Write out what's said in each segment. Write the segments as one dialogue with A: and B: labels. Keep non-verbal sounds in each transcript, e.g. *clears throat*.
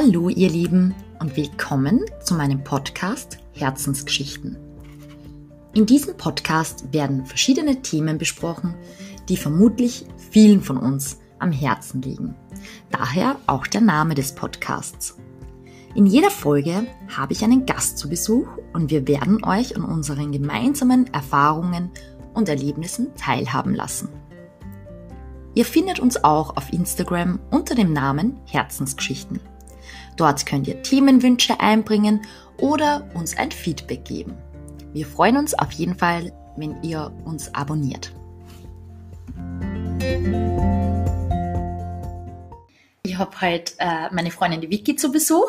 A: Hallo ihr Lieben und willkommen zu meinem Podcast Herzensgeschichten. In diesem Podcast werden verschiedene Themen besprochen, die vermutlich vielen von uns am Herzen liegen. Daher auch der Name des Podcasts. In jeder Folge habe ich einen Gast zu Besuch und wir werden euch an unseren gemeinsamen Erfahrungen und Erlebnissen teilhaben lassen. Ihr findet uns auch auf Instagram unter dem Namen Herzensgeschichten. Dort könnt ihr Themenwünsche einbringen oder uns ein Feedback geben. Wir freuen uns auf jeden Fall, wenn ihr uns abonniert. Ich habe heute äh, meine Freundin die Vicky zu Besuch.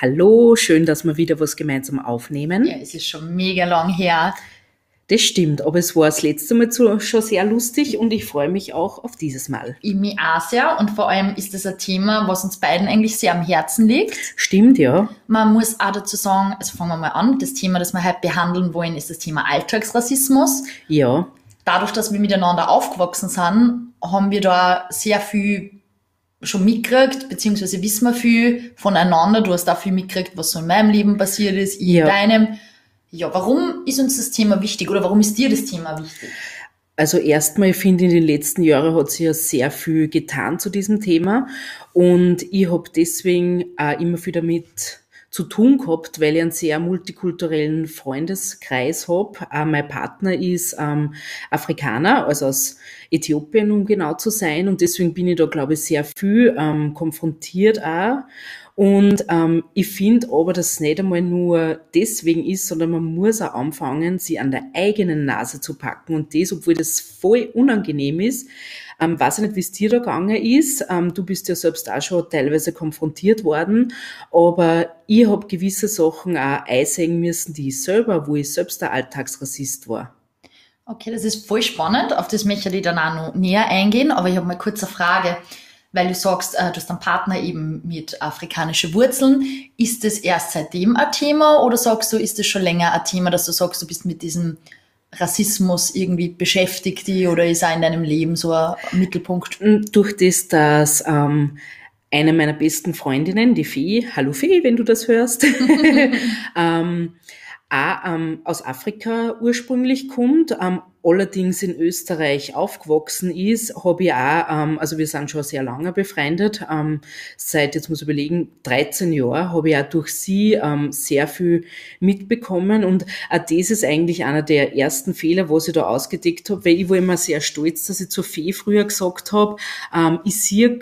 B: Hallo, schön, dass wir wieder was gemeinsam aufnehmen.
A: Ja, es ist schon mega lang her.
B: Das stimmt, aber es war das letzte Mal schon sehr lustig und ich freue mich auch auf dieses Mal.
A: Ich mich auch sehr und vor allem ist das ein Thema, was uns beiden eigentlich sehr am Herzen liegt.
B: Stimmt, ja.
A: Man muss auch dazu sagen, also fangen wir mal an, das Thema, das wir heute behandeln wollen, ist das Thema Alltagsrassismus.
B: Ja.
A: Dadurch, dass wir miteinander aufgewachsen sind, haben wir da sehr viel schon mitgekriegt, beziehungsweise wissen wir viel voneinander. Du hast auch viel mitgekriegt, was so in meinem Leben passiert ist, ich
B: Ja.
A: in deinem. Ja, warum ist uns das Thema wichtig oder warum ist dir das Thema wichtig?
B: Also erstmal, ich finde, in den letzten Jahren hat sich ja sehr viel getan zu diesem Thema und ich habe deswegen auch immer viel damit zu tun gehabt, weil ich einen sehr multikulturellen Freundeskreis habe. Auch mein Partner ist ähm, Afrikaner, also aus Äthiopien, um genau zu sein. Und deswegen bin ich da, glaube ich, sehr viel ähm, konfrontiert auch. Und ähm, ich finde aber, dass es nicht einmal nur deswegen ist, sondern man muss auch anfangen, sie an der eigenen Nase zu packen. Und das, obwohl das voll unangenehm ist, ähm, weiß ich nicht, wie es dir da gegangen ist. Ähm, du bist ja selbst auch schon teilweise konfrontiert worden, aber ich habe gewisse Sachen auch einsehen müssen, die ich selber, wo ich selbst der Alltagsrassist war.
A: Okay, das ist voll spannend. Auf das möchte ich dann auch noch näher eingehen. Aber ich habe mal kurz eine Frage, weil du sagst, äh, du hast einen Partner eben mit afrikanischen Wurzeln. Ist das erst seitdem ein Thema oder sagst du, ist das schon länger ein Thema, dass du sagst, du bist mit diesem Rassismus irgendwie beschäftigt die oder ist auch in deinem Leben so ein Mittelpunkt?
B: Und Durch das, dass ähm, eine meiner besten Freundinnen, die Fee, hallo Fee, wenn du das hörst, *laughs* ähm, auch ähm, aus Afrika ursprünglich kommt, ähm, allerdings in Österreich aufgewachsen ist, habe ich auch, ähm, also wir sind schon sehr lange befreundet, ähm, seit, jetzt muss ich überlegen, 13 Jahren habe ich auch durch sie ähm, sehr viel mitbekommen und auch das ist eigentlich einer der ersten Fehler, was ich da ausgedeckt habe, weil ich war immer sehr stolz, dass ich zur Fee früher gesagt habe, ähm, ich sehe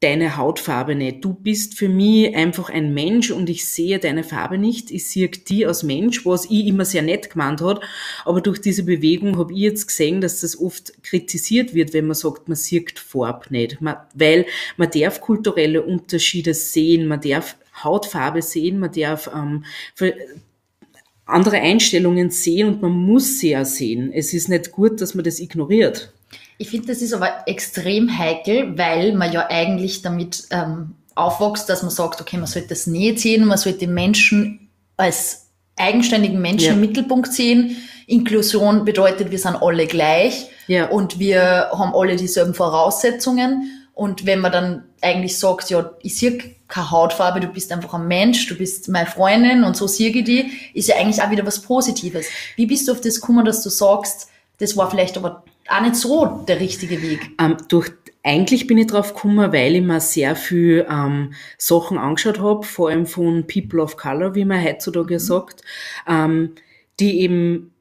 B: deine Hautfarbe nicht. Du bist für mich einfach ein Mensch und ich sehe deine Farbe nicht. Ich sehe die als Mensch, was ich immer sehr nett gemeint hat. Aber durch diese Bewegung habe ich jetzt gesehen, dass das oft kritisiert wird, wenn man sagt, man sieht Farbe nicht. Man, weil man darf kulturelle Unterschiede sehen, man darf Hautfarbe sehen, man darf ähm, andere Einstellungen sehen und man muss sie ja sehen. Es ist nicht gut, dass man das ignoriert.
A: Ich finde, das ist aber extrem heikel, weil man ja eigentlich damit ähm, aufwächst, dass man sagt, okay, man sollte das nicht sehen, man sollte den Menschen als eigenständigen Menschen
B: Ja.
A: im Mittelpunkt sehen. Inklusion bedeutet, wir sind alle gleich
B: Ja.
A: und wir haben alle dieselben Voraussetzungen. Und wenn man dann eigentlich sagt, ja, ich sehe keine Hautfarbe, du bist einfach ein Mensch, du bist meine Freundin und so sehe ich die, ist ja eigentlich auch wieder was Positives. Wie bist du auf das gekommen, dass du sagst, das war vielleicht aber auch nicht so der richtige Weg?
B: Ähm, durch, eigentlich bin ich drauf gekommen, weil ich mir sehr viel ähm, Sachen angeschaut habe, vor allem von People of Color, wie man heutzutage sagt, ähm, die eben,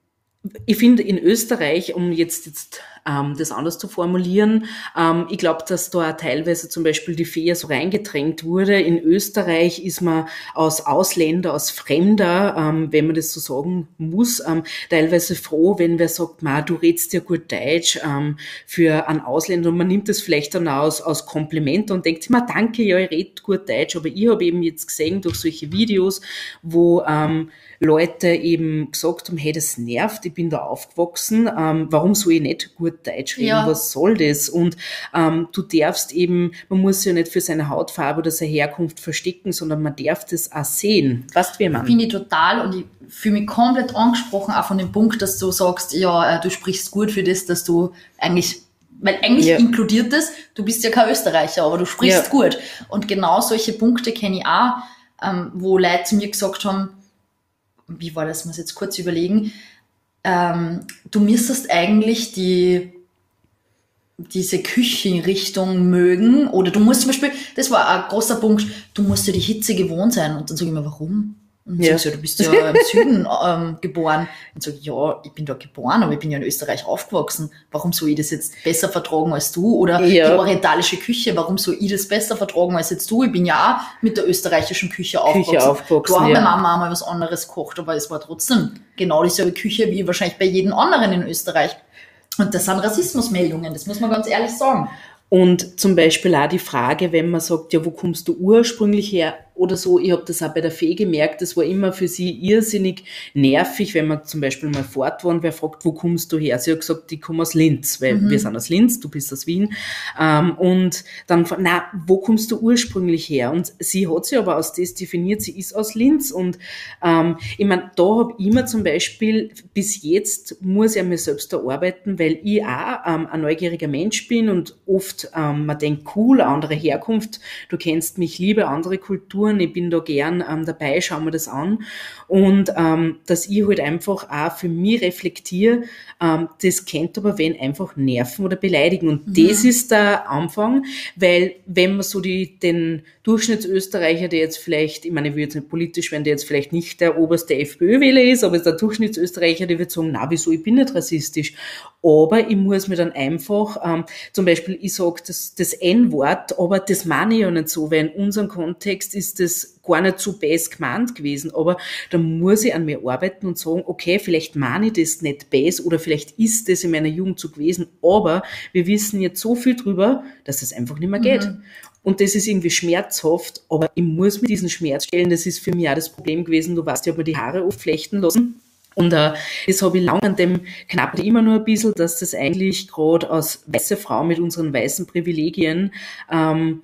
B: ich finde in Österreich, um jetzt, jetzt ähm, das anders zu formulieren, ähm, ich glaube, dass da teilweise zum Beispiel die Fee so reingedrängt wurde. In Österreich ist man als Ausländer, als Fremder, ähm, wenn man das so sagen muss, ähm, teilweise froh, wenn wer sagt, Ma, du redst ja gut Deutsch ähm, für einen Ausländer. Und man nimmt das vielleicht dann aus, aus Kompliment und denkt Ma, danke, ja, ich rede gut Deutsch, aber ich habe eben jetzt gesehen durch solche Videos, wo ähm, Leute eben gesagt haben, hey, das nervt, ich bin da aufgewachsen, warum soll ich nicht gut Deutsch reden,
A: Ja.
B: was soll das? Und ähm, du darfst eben, man muss ja nicht für seine Hautfarbe oder seine Herkunft verstecken, sondern man darf das auch sehen. Weißt du, wie man?
A: Finde ich total und ich fühle mich komplett angesprochen, auch von dem Punkt, dass du sagst, ja, äh, du sprichst gut für das, dass du eigentlich Weil eigentlich
B: Ja.
A: inkludiert das, du bist ja kein Österreicher, aber du sprichst
B: Ja.
A: gut. Und genau solche Punkte kenne ich auch, ähm, wo Leute zu mir gesagt haben, wie war das, muss ich jetzt kurz überlegen, ähm, du müsstest eigentlich die diese Küchenrichtung mögen oder du musst zum Beispiel, das war ein großer Punkt, du musst ja die Hitze gewohnt sein und dann sage ich mir, warum? Und
B: Ja.
A: so, du bist ja im Süden *laughs* ähm, geboren. Und ich, ja, ich bin dort geboren, aber ich bin ja in Österreich aufgewachsen. Warum soll ich das jetzt besser vertragen als du? Oder
B: Ja.
A: die orientalische Küche, warum soll ich das besser vertragen als jetzt du? Ich bin ja auch mit der österreichischen Küche aufgewachsen.
B: Küche aufgewachsen,
A: hat
B: ja.
A: meine Mama mal was anderes gekocht, aber es war trotzdem genau dieselbe Küche wie wahrscheinlich bei jedem anderen in Österreich. Und das sind Rassismusmeldungen, das muss man ganz ehrlich sagen.
B: Und zum Beispiel auch die Frage, wenn man sagt, ja, wo kommst du ursprünglich her oder so, ich habe das auch bei der Fee gemerkt, das war immer für sie irrsinnig nervig, wenn man zum Beispiel mal fort war und wer fragt, wo kommst du her? Sie hat gesagt, ich komme aus Linz, weil wir sind aus Linz, du bist aus Wien. Ähm, und dann, na, wo kommst du ursprünglich her? Und sie hat sich aber als das definiert, sie ist aus Linz. Und ähm, ich meine, da habe ich immer zum Beispiel, bis jetzt muss ich an mir selbst erarbeiten, weil ich auch ähm, ein neugieriger Mensch bin und oft, ähm, man denkt, cool, andere Herkunft, du kennst mich, liebe andere Kulturen, ich bin da gern ähm, dabei, schau mir das an. Und ähm, dass ich halt einfach auch für mich reflektiere, ähm, das kennt aber wen einfach nerven oder beleidigen. Und das ist der Anfang, weil wenn man so die, den Durchschnittsösterreicher, der jetzt vielleicht, ich meine, ich will jetzt nicht politisch werden, der jetzt vielleicht nicht der oberste FPÖ-Wähler ist, aber der Durchschnittsösterreicher, der wird sagen, na, wieso, ich bin nicht rassistisch. Aber ich muss mir dann einfach, ähm, zum Beispiel, ich sage das, das N-Wort, aber das meine ich ja nicht so, weil in unserem Kontext ist das gar nicht so best gemeint gewesen. Aber da muss ich an mir arbeiten und sagen, okay, vielleicht meine ich das nicht best oder vielleicht ist das in meiner Jugend so gewesen, aber wir wissen jetzt so viel drüber, dass das einfach nicht mehr geht. Und das ist irgendwie schmerzhaft, aber ich muss mit diesem Schmerz stellen. Das ist für mich auch das Problem gewesen. Du weißt, ich habe mir die Haare oft flechten lassen. Und äh, das habe ich lang an dem knabbert immer nur ein bisschen, dass das eigentlich gerade als weiße Frau mit unseren weißen Privilegien ähm,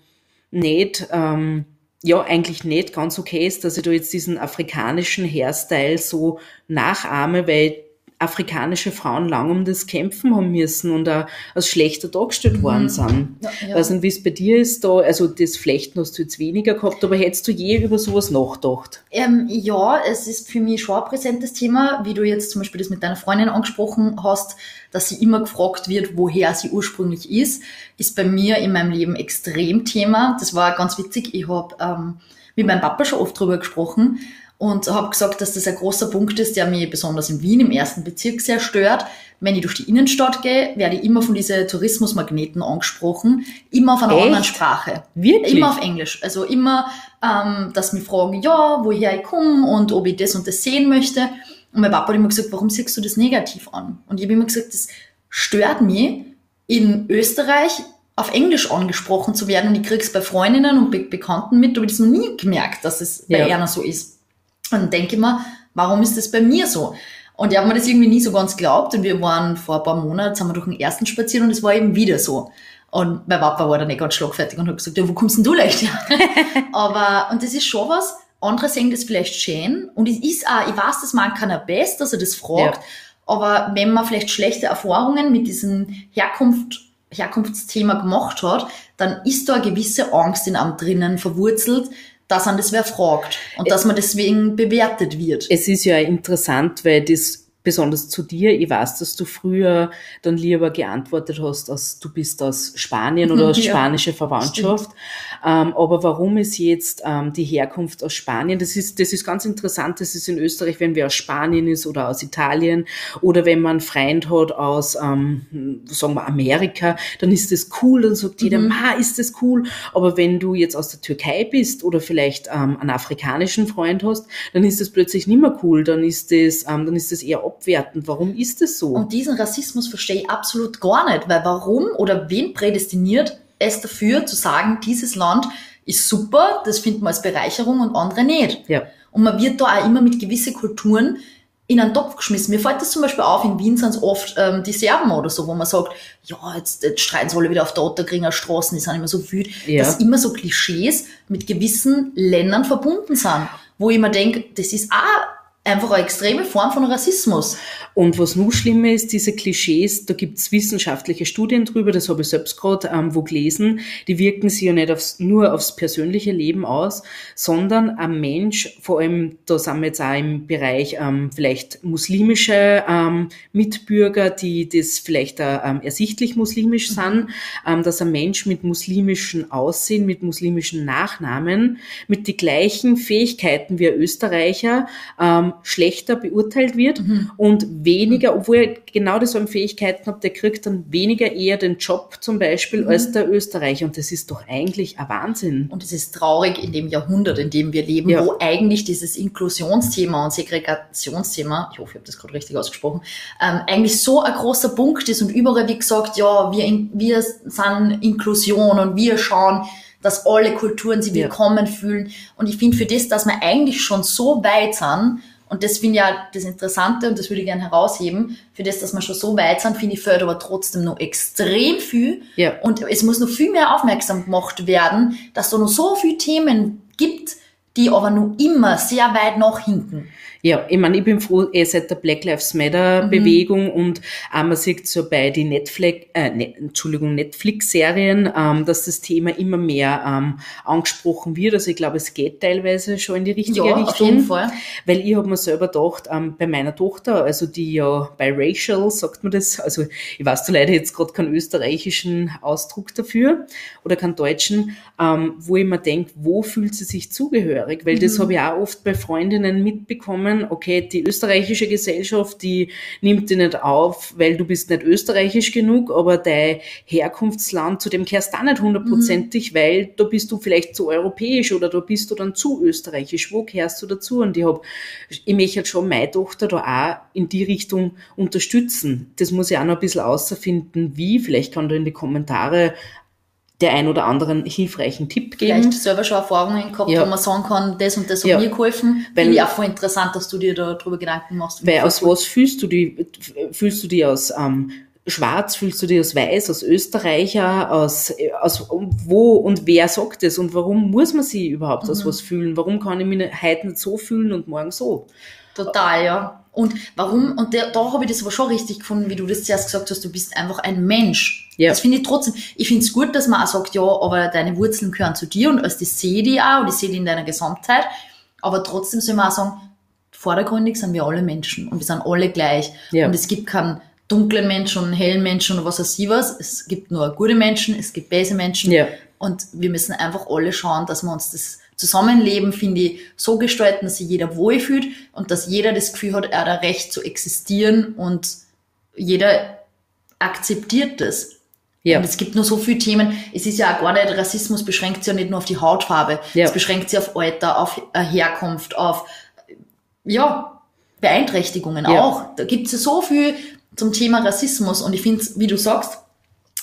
B: nicht, ähm, ja, eigentlich nicht ganz okay ist, dass ich da jetzt diesen afrikanischen Hairstyle so nachahme, weil afrikanische Frauen lang um das kämpfen haben müssen und auch als schlechter dargestellt worden sind.
A: Ja, ja.
B: Weiß nicht, wie es bei dir ist da, also das Flechten hast du jetzt weniger gehabt, aber hättest du je über sowas nachgedacht?
A: Ähm, ja, es ist für mich schon ein präsentes Thema, wie du jetzt zum Beispiel das mit deiner Freundin angesprochen hast, dass sie immer gefragt wird, woher sie ursprünglich ist, ist bei mir in meinem Leben extrem Thema. Das war ganz witzig. Ich habe ähm, mit meinem Papa schon oft drüber gesprochen und habe gesagt, dass das ein großer Punkt ist, der mich besonders in Wien im ersten Bezirk sehr stört. Wenn ich durch die Innenstadt gehe, werde ich immer von diesen Tourismusmagneten angesprochen, immer auf einer
B: Echt?
A: anderen Sprache.
B: Wirklich?
A: Immer auf Englisch. Also immer, ähm, dass mich fragen, ja, woher ich komme und ob ich das und das sehen möchte. Und mein Papa hat immer gesagt, warum siehst du das negativ an? Und ich habe immer gesagt, das stört mich, in Österreich auf Englisch angesprochen zu werden. Und ich krieg's bei Freundinnen und Be Bekannten mit, aber ich das noch nie gemerkt, dass es bei
B: Ja.
A: einer so ist. Und denke ich mir, warum ist das bei mir so? Und ich habe mir das irgendwie nie so ganz geglaubt. Und wir waren vor ein paar Monaten, sind wir durch den ersten spazieren und es war eben wieder so. Und mein Papa war dann nicht ganz schlagfertig und hat gesagt, ja, wo kommst denn du leicht her? *laughs* Aber, und das ist schon was, andere sehen das vielleicht schön. Und es ist auch, ich weiß, das mag keiner best, dass er das fragt.
B: Ja.
A: Aber wenn man vielleicht schlechte Erfahrungen mit diesem Herkunft, Herkunftsthema gemacht hat, dann ist da eine gewisse Angst in einem drinnen verwurzelt, dass an das wer fragt und dass man deswegen bewertet wird.
B: Es ist ja interessant, weil das besonders zu dir, ich weiß, dass du früher dann lieber geantwortet hast, dass du bist aus Spanien oder aus *laughs*
A: Ja,
B: spanische Verwandtschaft. Ähm, aber warum ist jetzt ähm, die Herkunft aus Spanien? Das ist, das ist ganz interessant. Das ist in Österreich, wenn wer aus Spanien ist oder aus Italien oder wenn man einen Freund hat aus, ähm, sagen wir, Amerika, dann ist das cool, dann sagt jeder, ma, ist das cool. Aber wenn du jetzt aus der Türkei bist oder vielleicht ähm, einen afrikanischen Freund hast, dann ist das plötzlich nicht mehr cool. Dann ist das, ähm, dann ist das eher abwertend. Warum ist das so?
A: Und diesen Rassismus verstehe ich absolut gar nicht, weil warum oder wen prädestiniert es dafür zu sagen, dieses Land ist super, das findet man als Bereicherung und andere nicht.
B: ja.
A: Und man wird da auch immer mit gewissen Kulturen in einen Topf geschmissen. Mir fällt das zum Beispiel auf, in Wien sind es oft ähm, die Serben oder so, wo man sagt, ja, jetzt, jetzt streiten sie alle wieder auf der Otterkringer Straßen, die sind immer so wütend,
B: Ja.
A: dass immer so Klischees mit gewissen Ländern verbunden sind, wo ich mir denke, das ist auch einfach eine extreme Form von Rassismus.
B: Und was noch schlimmer ist, diese Klischees, da gibt's wissenschaftliche Studien drüber, das habe ich selbst gerade ähm, wo gelesen, die wirken sich ja nicht aufs, nur aufs persönliche Leben aus, sondern ein Mensch, vor allem, da sind wir jetzt auch im Bereich ähm, vielleicht muslimische ähm, Mitbürger, die das vielleicht ähm, ersichtlich muslimisch mhm. sind, ähm, dass ein Mensch mit muslimischen Aussehen, mit muslimischen Nachnamen, mit die gleichen Fähigkeiten wie ein Österreicher ähm, schlechter beurteilt wird mhm. und weniger, obwohl er genau dieselben Fähigkeiten hat, der kriegt dann weniger eher den Job zum Beispiel mhm. als der Österreicher. Und das ist doch eigentlich ein Wahnsinn.
A: Und es ist traurig in dem Jahrhundert, in dem wir leben, ja. wo eigentlich dieses Inklusionsthema und Segregationsthema, ich hoffe, ich habe das gerade richtig ausgesprochen, ähm, eigentlich so ein großer Punkt ist und überall wie gesagt, ja, wir, in, wir sind Inklusion und wir schauen, dass alle Kulturen sich willkommen ja. fühlen. Und ich finde für das, dass wir eigentlich schon so weit sind, und das finde ich ja das Interessante und das würde ich gerne herausheben. Für das, dass wir schon so weit sind, finde ich, fördert aber trotzdem noch extrem viel. Ja. Und es muss noch viel mehr aufmerksam gemacht werden, dass da noch so viele Themen gibt, die aber noch immer sehr weit nach hinten.
B: Ja, ich meine, ich bin froh, eh seit der Black Lives Matter mhm. Bewegung und äh, man sieht so bei die Netflix, äh, ne, Entschuldigung, Netflix-Serien, ähm, dass das Thema immer mehr ähm, angesprochen wird. Also ich glaube, es geht teilweise schon in die richtige ja, Richtung. Auf jeden Fall. Weil ich habe mir selber gedacht, ähm, bei meiner Tochter, also die ja biracial, sagt man das, also ich weiß da leider jetzt gerade keinen österreichischen Ausdruck dafür oder keinen deutschen, ähm, wo ich mir denke, wo fühlt sie sich zugehörig? Weil mhm. das habe ich auch oft bei Freundinnen mitbekommen, können, okay, die österreichische Gesellschaft, die nimmt dich nicht auf, weil du bist nicht österreichisch genug, aber dein Herkunftsland, zu dem kehrst du auch nicht hundertprozentig, mhm. weil da bist du vielleicht zu europäisch oder da bist du dann zu österreichisch. Wo kehrst du dazu? Und ich hab, ich möchte halt schon meine Tochter da auch in die Richtung unterstützen. Das muss ich auch noch ein bisschen außerfinden, wie. Vielleicht kann du in die Kommentare der ein oder anderen hilfreichen Tipp geben.
A: Vielleicht selber schon Erfahrungen gehabt, ja. wo man sagen kann, das und das hat ja. mir geholfen. Weil, Finde ich auch voll interessant, dass du dir darüber Gedanken machst.
B: Weil aus was fühlst du die, fühlst du die aus ähm, Schwarz, fühlst du dich aus Weiß, aus Österreicher, aus, aus wo und wer sagt es und warum muss man sich überhaupt mhm. aus was fühlen? Warum kann ich mich heute nicht so fühlen und morgen so?
A: Total, ja. Und warum, und der, da habe ich das aber schon richtig gefunden, wie du das zuerst gesagt hast, du bist einfach ein Mensch. Ja. Das finde ich trotzdem, ich finde es gut, dass man auch sagt, ja, aber deine Wurzeln gehören zu dir und als die sehe die auch und ich sehe die in deiner Gesamtheit. Aber trotzdem soll man auch sagen, vordergründig sind wir alle Menschen und wir sind alle gleich. Ja. Und es gibt keinen dunklen Menschen und einen hellen Menschen oder was weiß ich was. Es gibt nur gute Menschen, es gibt böse Menschen. Ja. Und wir müssen einfach alle schauen, dass wir uns das Zusammenleben, finde ich, so gestalten, dass sich jeder wohlfühlt und dass jeder das Gefühl hat, er hat ein Recht zu existieren und jeder akzeptiert das. Ja. Und es gibt nur so viele Themen. Es ist ja auch gar nicht, Rassismus beschränkt sich ja nicht nur auf die Hautfarbe. Ja. Es beschränkt sich auf Alter, auf Herkunft, auf, ja, Beeinträchtigungen ja. auch. Da gibt es ja so viel zum Thema Rassismus und ich finde, wie du sagst,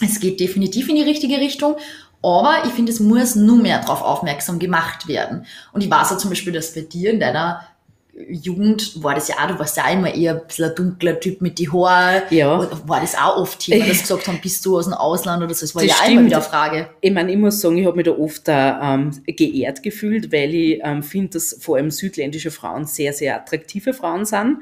A: es geht definitiv in die richtige Richtung aber ich finde, es muss nur mehr darauf aufmerksam gemacht werden. Und ich weiß auch zum Beispiel, dass bei dir in deiner Jugend war das ja auch, du warst ja auch immer eher ein bisschen ein dunkler Typ mit die Haare. Ja. War das auch oft Thema, dass gesagt haben, bist du aus dem Ausland oder so? Das war das ja stimmt. immer wieder eine Frage.
B: Ich meine, ich muss sagen, ich habe mich da oft ähm, geehrt gefühlt, weil ich ähm, finde, dass vor allem südländische Frauen sehr, sehr attraktive Frauen sind.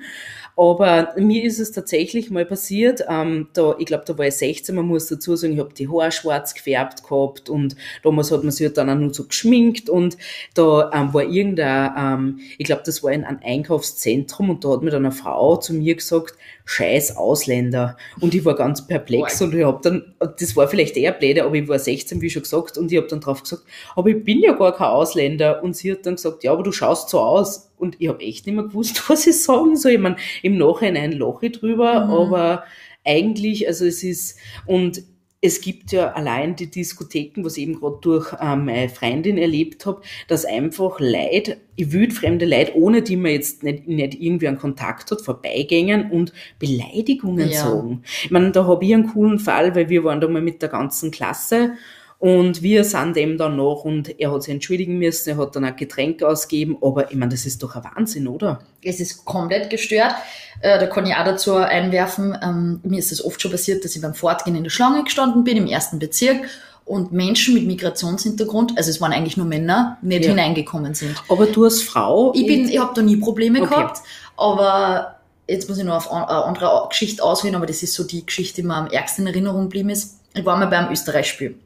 B: Aber mir ist es tatsächlich mal passiert, ähm, da, ich glaube, da war ich 16, man muss dazu sagen, ich habe die Haare schwarz gefärbt gehabt und damals hat man sich halt dann auch nur so geschminkt und da ähm, war irgendein, ähm, ich glaube, das war in einem Einkaufszentrum und da hat mir dann eine Frau zu mir gesagt, scheiß Ausländer. Und ich war ganz perplex und ich habe dann, das war vielleicht eher blöde, aber ich war 16, wie schon gesagt, und ich habe dann drauf gesagt, aber ich bin ja gar kein Ausländer. Und sie hat dann gesagt, ja, aber du schaust so aus. Und ich habe echt nicht mehr gewusst, *laughs* was ich sagen soll. Ich meine, im Nachhinein lache ich drüber, mhm. aber eigentlich, also es ist, und es gibt ja allein die Diskotheken, was ich eben gerade durch äh, meine Freundin erlebt habe, dass einfach Leid, wildfremde Leid, ohne die man jetzt nicht, nicht irgendwie einen Kontakt hat, vorbeigängen und Beleidigungen ja. sagen. Ich meine, da habe ich einen coolen Fall, weil wir waren da mal mit der ganzen Klasse und wir sind dem dann noch und er hat sich entschuldigen müssen, er hat dann auch Getränke ausgegeben, aber ich meine, das ist doch ein Wahnsinn, oder?
A: Es ist komplett gestört. Äh, da kann ich auch dazu einwerfen, ähm, mir ist es oft schon passiert, dass ich beim Fortgehen in der Schlange gestanden bin, im ersten Bezirk und Menschen mit Migrationshintergrund, also es waren eigentlich nur Männer, nicht ja. hineingekommen sind.
B: Aber du als Frau?
A: Ich bin, ich habe da nie Probleme okay. gehabt. Aber jetzt muss ich nur auf eine andere Geschichte auswählen, aber das ist so die Geschichte, die mir am ärgsten in Erinnerung geblieben ist. Ich war mal beim Österreich-Spiel.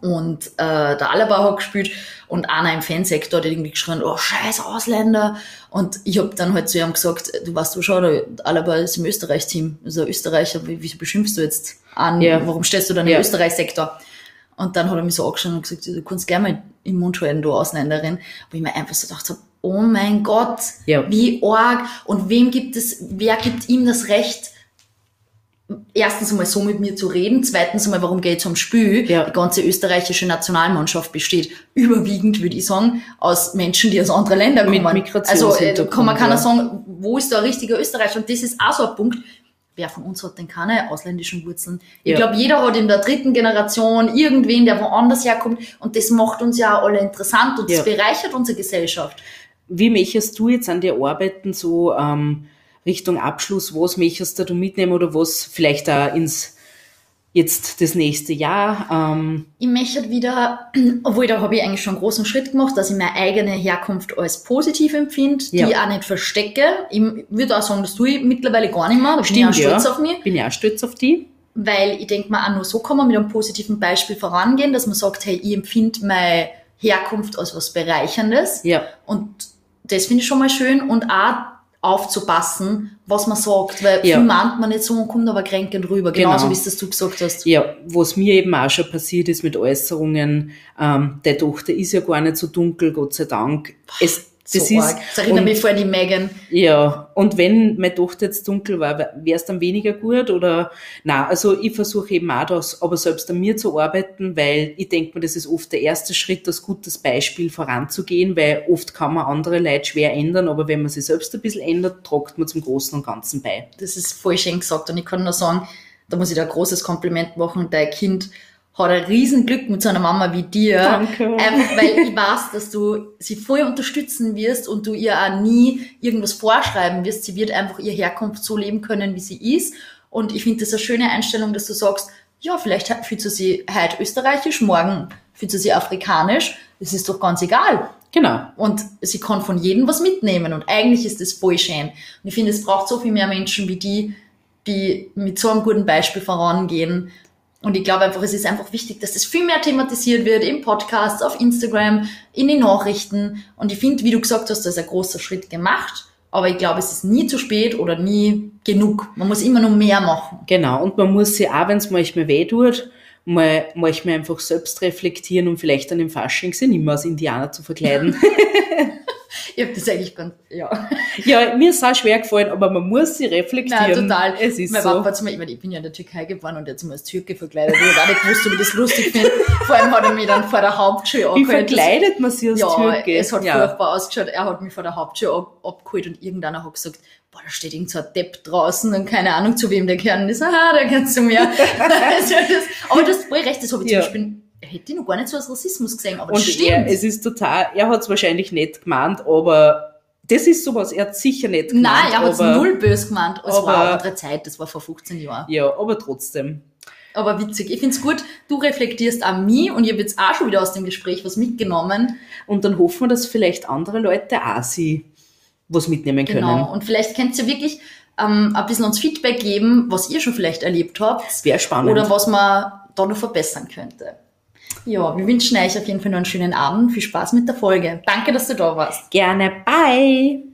A: Und äh, der Alaba hat gespielt und einer im Fansektor hat irgendwie geschrien, oh scheiß Ausländer. Und ich habe dann halt zu ihm gesagt, du weißt du schon, der Alaba ist im Österreich-Team, also Österreicher, wieso beschimpfst du jetzt an, ja. warum stellst du dann im Österreich-Sektor? Und dann hat er mich so angeschaut und gesagt, du kannst gerne mal im Mund halten, du Ausländerin. Wo ich mir einfach so gedacht habe, oh mein Gott, ja. wie arg. Und wem gibt es, wer gibt ihm das Recht, erstens einmal so mit mir zu reden, zweitens einmal, warum geht es um Spiel? Ja. Die ganze österreichische Nationalmannschaft besteht überwiegend, würde ich sagen, aus Menschen, die aus anderen Ländern kommen. Mit also äh, kann man keiner ja. sagen, wo ist da ein richtiger Österreicher? Und das ist auch so ein Punkt. Wer von uns hat denn keine ausländischen Wurzeln? Ich ja. glaube, jeder hat in der dritten Generation irgendwen, der woanders herkommt. Und das macht uns ja alle interessant und das bereichert unsere Gesellschaft.
B: Wie möchtest du jetzt an dir arbeiten, so ähm, Richtung Abschluss, was möchtest du mitnehmen oder was vielleicht auch ins jetzt das nächste Jahr?
A: Ähm ich möchte wieder, *clears throat* obwohl da habe ich eigentlich schon einen großen Schritt gemacht, dass ich meine eigene Herkunft als positiv empfinde, ja. die ich auch nicht verstecke. Ich würde auch sagen, das tue ich mittlerweile gar nicht mehr. Da
B: Stimmt, bin ich auch stolz ja. auf mich. Bin ja auch stolz auf die.
A: Weil ich denke mal, auch nur so kann man mit einem positiven Beispiel vorangehen, dass man sagt, hey, ich empfinde meine Herkunft als was Bereicherndes. Ja. Und das finde ich schon mal schön. Und auch aufzupassen, was man sagt, weil ja. viel meint man nicht so und kommt aber kränkend rüber, genauso genau. wie es das du gesagt hast.
B: Ja, was mir eben auch schon passiert ist mit Äußerungen, ähm, der Tochter ist ja gar nicht so dunkel, Gott sei Dank. Es, das so ist, arg.
A: Das erinnert mich vor die Megan.
B: Ja, und wenn meine Tochter jetzt dunkel war, wäre es dann weniger gut oder, na, also ich versuche eben auch das, aber selbst an mir zu arbeiten, weil ich denke mir, das ist oft der erste Schritt, das gutes Beispiel voranzugehen, weil oft kann man andere Leute schwer ändern, aber wenn man sich selbst ein bisschen ändert, tragt man zum Großen und Ganzen bei.
A: Das ist voll schön gesagt und ich kann nur sagen, da muss ich dir ein großes Kompliment machen, dein Kind hat ein Riesenglück mit so einer Mama wie dir.
B: Danke.
A: Einfach weil ich weiß, dass du sie voll unterstützen wirst und du ihr auch nie irgendwas vorschreiben wirst. Sie wird einfach ihr Herkunft so leben können, wie sie ist. Und ich finde das eine schöne Einstellung, dass du sagst, ja, vielleicht fühlt sie sich heute österreichisch, morgen fühlt sie sich afrikanisch. Das ist doch ganz egal.
B: Genau.
A: Und sie kann von jedem was mitnehmen. Und eigentlich ist das voll schön. Und ich finde, es braucht so viel mehr Menschen wie die, die mit so einem guten Beispiel vorangehen und ich glaube einfach, es ist einfach wichtig, dass das viel mehr thematisiert wird im Podcast, auf Instagram, in den Nachrichten. Und ich finde, wie du gesagt hast, da ist ein großer Schritt gemacht. Aber ich glaube, es ist nie zu spät oder nie genug. Man muss immer noch mehr machen.
B: Genau. Und man muss sich auch, wenn es manchmal weh tut, mal manchmal einfach selbst reflektieren und vielleicht dann im Fasching sich nicht mehr als Indianer zu verkleiden. *laughs*
A: ich habe das eigentlich ganz, ja. *laughs*
B: Ja, mir ist auch schwer gefallen, aber man muss sie reflektieren.
A: Nein, total. Es ist mein so. Papa hat mir, ich, meine, ich bin ja in der Türkei geboren und jetzt mal als Türke verkleidet. Ich habe auch nicht gewusst, ob ich das lustig finde. Vor allem hat er mich dann vor der Hauptschule
B: abgeholt. Wie verkleidet man sich als
A: ja,
B: Türke?
A: es hat ja. furchtbar ausgeschaut. Er hat mich vor der Hauptschule ab, abgeholt und irgendeiner hat gesagt, boah, da steht irgend so ein Depp draußen und keine Ahnung, zu wem der gehört. Und ich so, ah, der gehört zu mir. *laughs* also das, aber du hast voll recht, das habe ich ja. zum Beispiel hätte ich noch gar nicht so als Rassismus gesehen, aber
B: und
A: das stimmt.
B: Er, es ist total, er hat es wahrscheinlich nicht gemeint, aber das ist sowas, er hat sicher nicht
A: gemeint. Nein, er hat es null böse gemeint. Es war eine andere Zeit, das war vor 15 Jahren.
B: Ja, aber trotzdem.
A: Aber witzig. Ich find's gut, du reflektierst an mich und ich habe jetzt auch schon wieder aus dem Gespräch was mitgenommen.
B: Und dann hoffen wir, dass vielleicht andere Leute auch sie was mitnehmen können. Genau.
A: Und vielleicht könnt ihr wirklich ähm, ein bisschen uns Feedback geben, was ihr schon vielleicht erlebt habt.
B: Wäre spannend.
A: Oder was man da noch verbessern könnte. Ja, wir wünschen euch auf jeden Fall noch einen schönen Abend. Viel Spaß mit der Folge. Danke, dass du da warst.
B: Gerne. Bye.